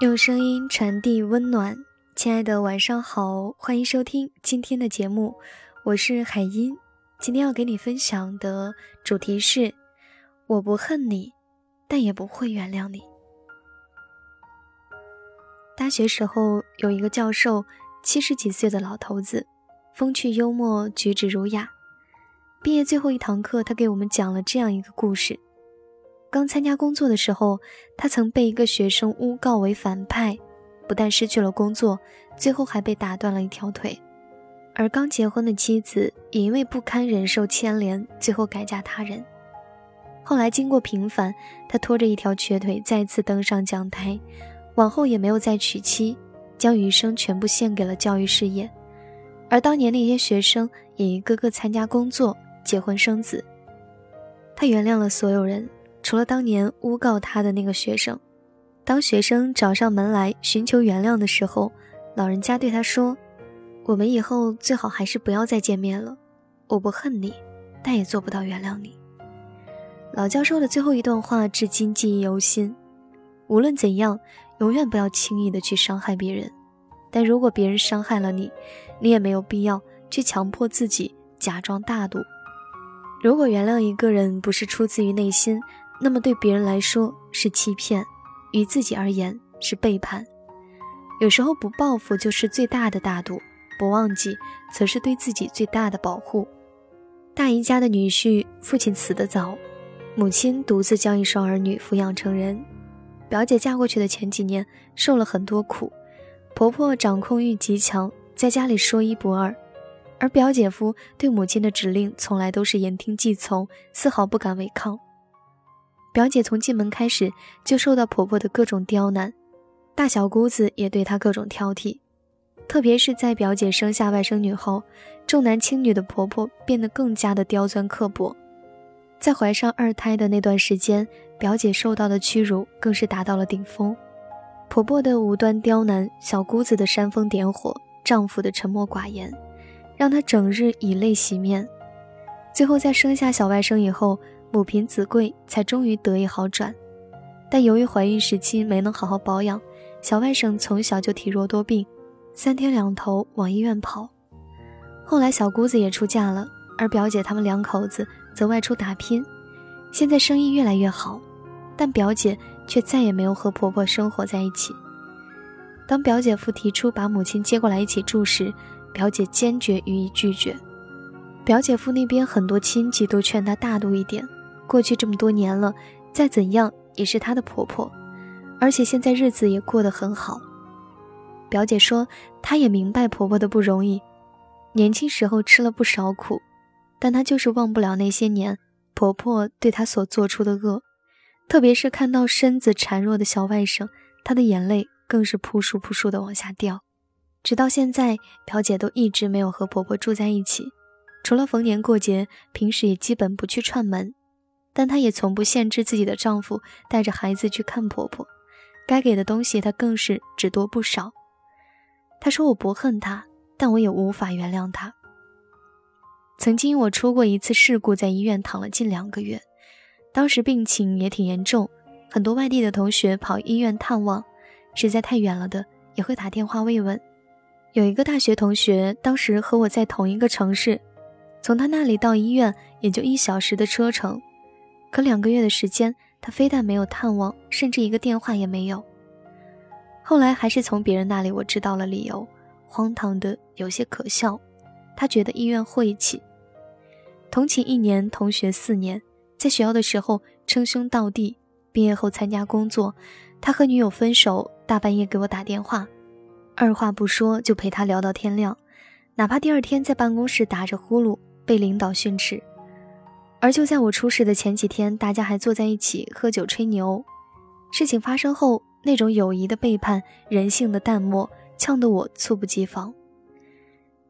用声音传递温暖，亲爱的，晚上好，欢迎收听今天的节目，我是海音。今天要给你分享的主题是：我不恨你，但也不会原谅你。大学时候有一个教授，七十几岁的老头子，风趣幽默，举止儒雅。毕业最后一堂课，他给我们讲了这样一个故事。刚参加工作的时候，他曾被一个学生诬告为反派，不但失去了工作，最后还被打断了一条腿。而刚结婚的妻子也因为不堪忍受牵连，最后改嫁他人。后来经过平反，他拖着一条瘸腿再次登上讲台，往后也没有再娶妻，将余生全部献给了教育事业。而当年那些学生也一个个参加工作、结婚生子。他原谅了所有人。除了当年诬告他的那个学生，当学生找上门来寻求原谅的时候，老人家对他说：“我们以后最好还是不要再见面了。我不恨你，但也做不到原谅你。”老教授的最后一段话至今记忆犹新。无论怎样，永远不要轻易的去伤害别人。但如果别人伤害了你，你也没有必要去强迫自己假装大度。如果原谅一个人不是出自于内心，那么对别人来说是欺骗，于自己而言是背叛。有时候不报复就是最大的大度，不忘记则是对自己最大的保护。大姨家的女婿父亲死得早，母亲独自将一双儿女抚养成人。表姐嫁过去的前几年受了很多苦，婆婆掌控欲极强，在家里说一不二，而表姐夫对母亲的指令从来都是言听计从，丝毫不敢违抗。表姐从进门开始就受到婆婆的各种刁难，大小姑子也对她各种挑剔，特别是在表姐生下外甥女后，重男轻女的婆婆变得更加的刁钻刻薄。在怀上二胎的那段时间，表姐受到的屈辱更是达到了顶峰。婆婆的无端刁难，小姑子的煽风点火，丈夫的沉默寡言，让她整日以泪洗面。最后在生下小外甥以后。母凭子贵，才终于得以好转。但由于怀孕时期没能好好保养，小外甥从小就体弱多病，三天两头往医院跑。后来小姑子也出嫁了，而表姐他们两口子则外出打拼。现在生意越来越好，但表姐却再也没有和婆婆生活在一起。当表姐夫提出把母亲接过来一起住时，表姐坚决予以拒绝。表姐夫那边很多亲戚都劝她大度一点。过去这么多年了，再怎样也是她的婆婆，而且现在日子也过得很好。表姐说，她也明白婆婆的不容易，年轻时候吃了不少苦，但她就是忘不了那些年婆婆对她所做出的恶，特别是看到身子孱弱的小外甥，她的眼泪更是扑簌扑簌的往下掉。直到现在，表姐都一直没有和婆婆住在一起，除了逢年过节，平时也基本不去串门。但她也从不限制自己的丈夫带着孩子去看婆婆，该给的东西她更是只多不少。她说：“我不恨他，但我也无法原谅他。”曾经我出过一次事故，在医院躺了近两个月，当时病情也挺严重，很多外地的同学跑医院探望，实在太远了的也会打电话慰问。有一个大学同学，当时和我在同一个城市，从他那里到医院也就一小时的车程。可两个月的时间，他非但没有探望，甚至一个电话也没有。后来还是从别人那里我知道了理由，荒唐的有些可笑。他觉得医院晦气。同寝一年，同学四年，在学校的时候称兄道弟，毕业后参加工作，他和女友分手，大半夜给我打电话，二话不说就陪他聊到天亮，哪怕第二天在办公室打着呼噜，被领导训斥。而就在我出事的前几天，大家还坐在一起喝酒吹牛。事情发生后，那种友谊的背叛、人性的淡漠，呛得我猝不及防。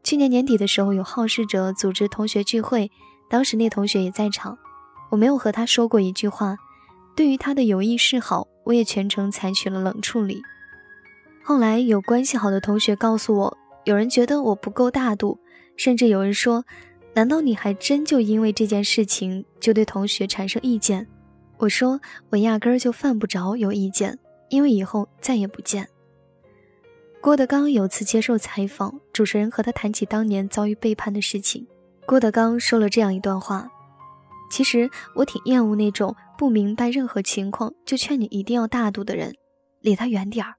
去年年底的时候，有好事者组织同学聚会，当时那同学也在场。我没有和他说过一句话，对于他的有意示好，我也全程采取了冷处理。后来有关系好的同学告诉我，有人觉得我不够大度，甚至有人说。难道你还真就因为这件事情就对同学产生意见？我说我压根儿就犯不着有意见，因为以后再也不见。郭德纲有次接受采访，主持人和他谈起当年遭遇背叛的事情，郭德纲说了这样一段话：“其实我挺厌恶那种不明白任何情况就劝你一定要大度的人，离他远点儿，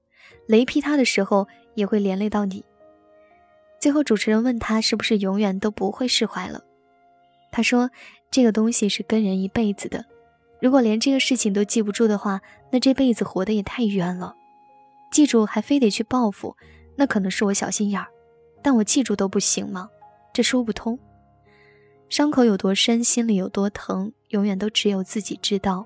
雷劈他的时候也会连累到你。”最后，主持人问他是不是永远都不会释怀了，他说：“这个东西是跟人一辈子的，如果连这个事情都记不住的话，那这辈子活得也太冤了。”记住还非得去报复，那可能是我小心眼儿，但我记住都不行吗？这说不通。伤口有多深，心里有多疼，永远都只有自己知道。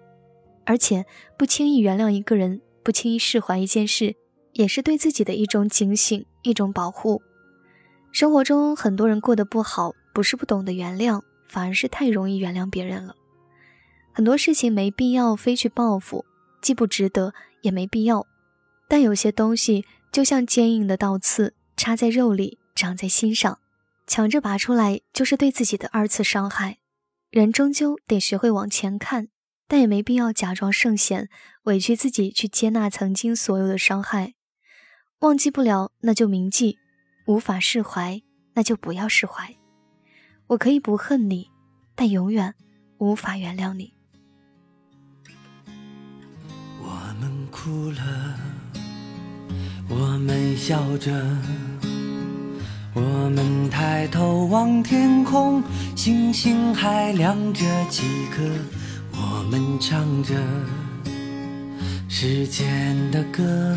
而且不轻易原谅一个人，不轻易释怀一件事，也是对自己的一种警醒，一种保护。生活中很多人过得不好，不是不懂得原谅，反而是太容易原谅别人了。很多事情没必要非去报复，既不值得，也没必要。但有些东西就像坚硬的倒刺，插在肉里，长在心上，抢着拔出来就是对自己的二次伤害。人终究得学会往前看，但也没必要假装圣贤，委屈自己去接纳曾经所有的伤害。忘记不了，那就铭记；无法释怀，那就不要释怀。我可以不恨你，但永远无法原谅你。我们哭了。我们笑着，我们抬头望天空，星星还亮着几颗。我们唱着时间的歌，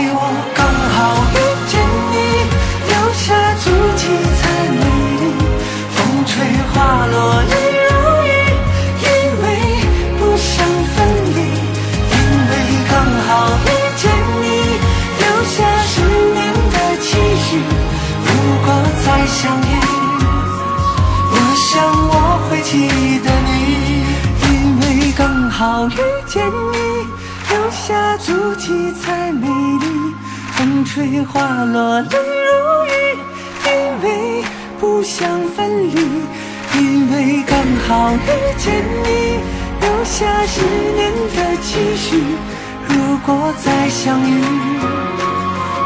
七彩美丽。风吹花落泪如雨，因为不想分离，因为刚好遇见你，留下十年的期许。如果再相遇，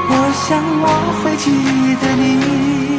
我想我会记得你。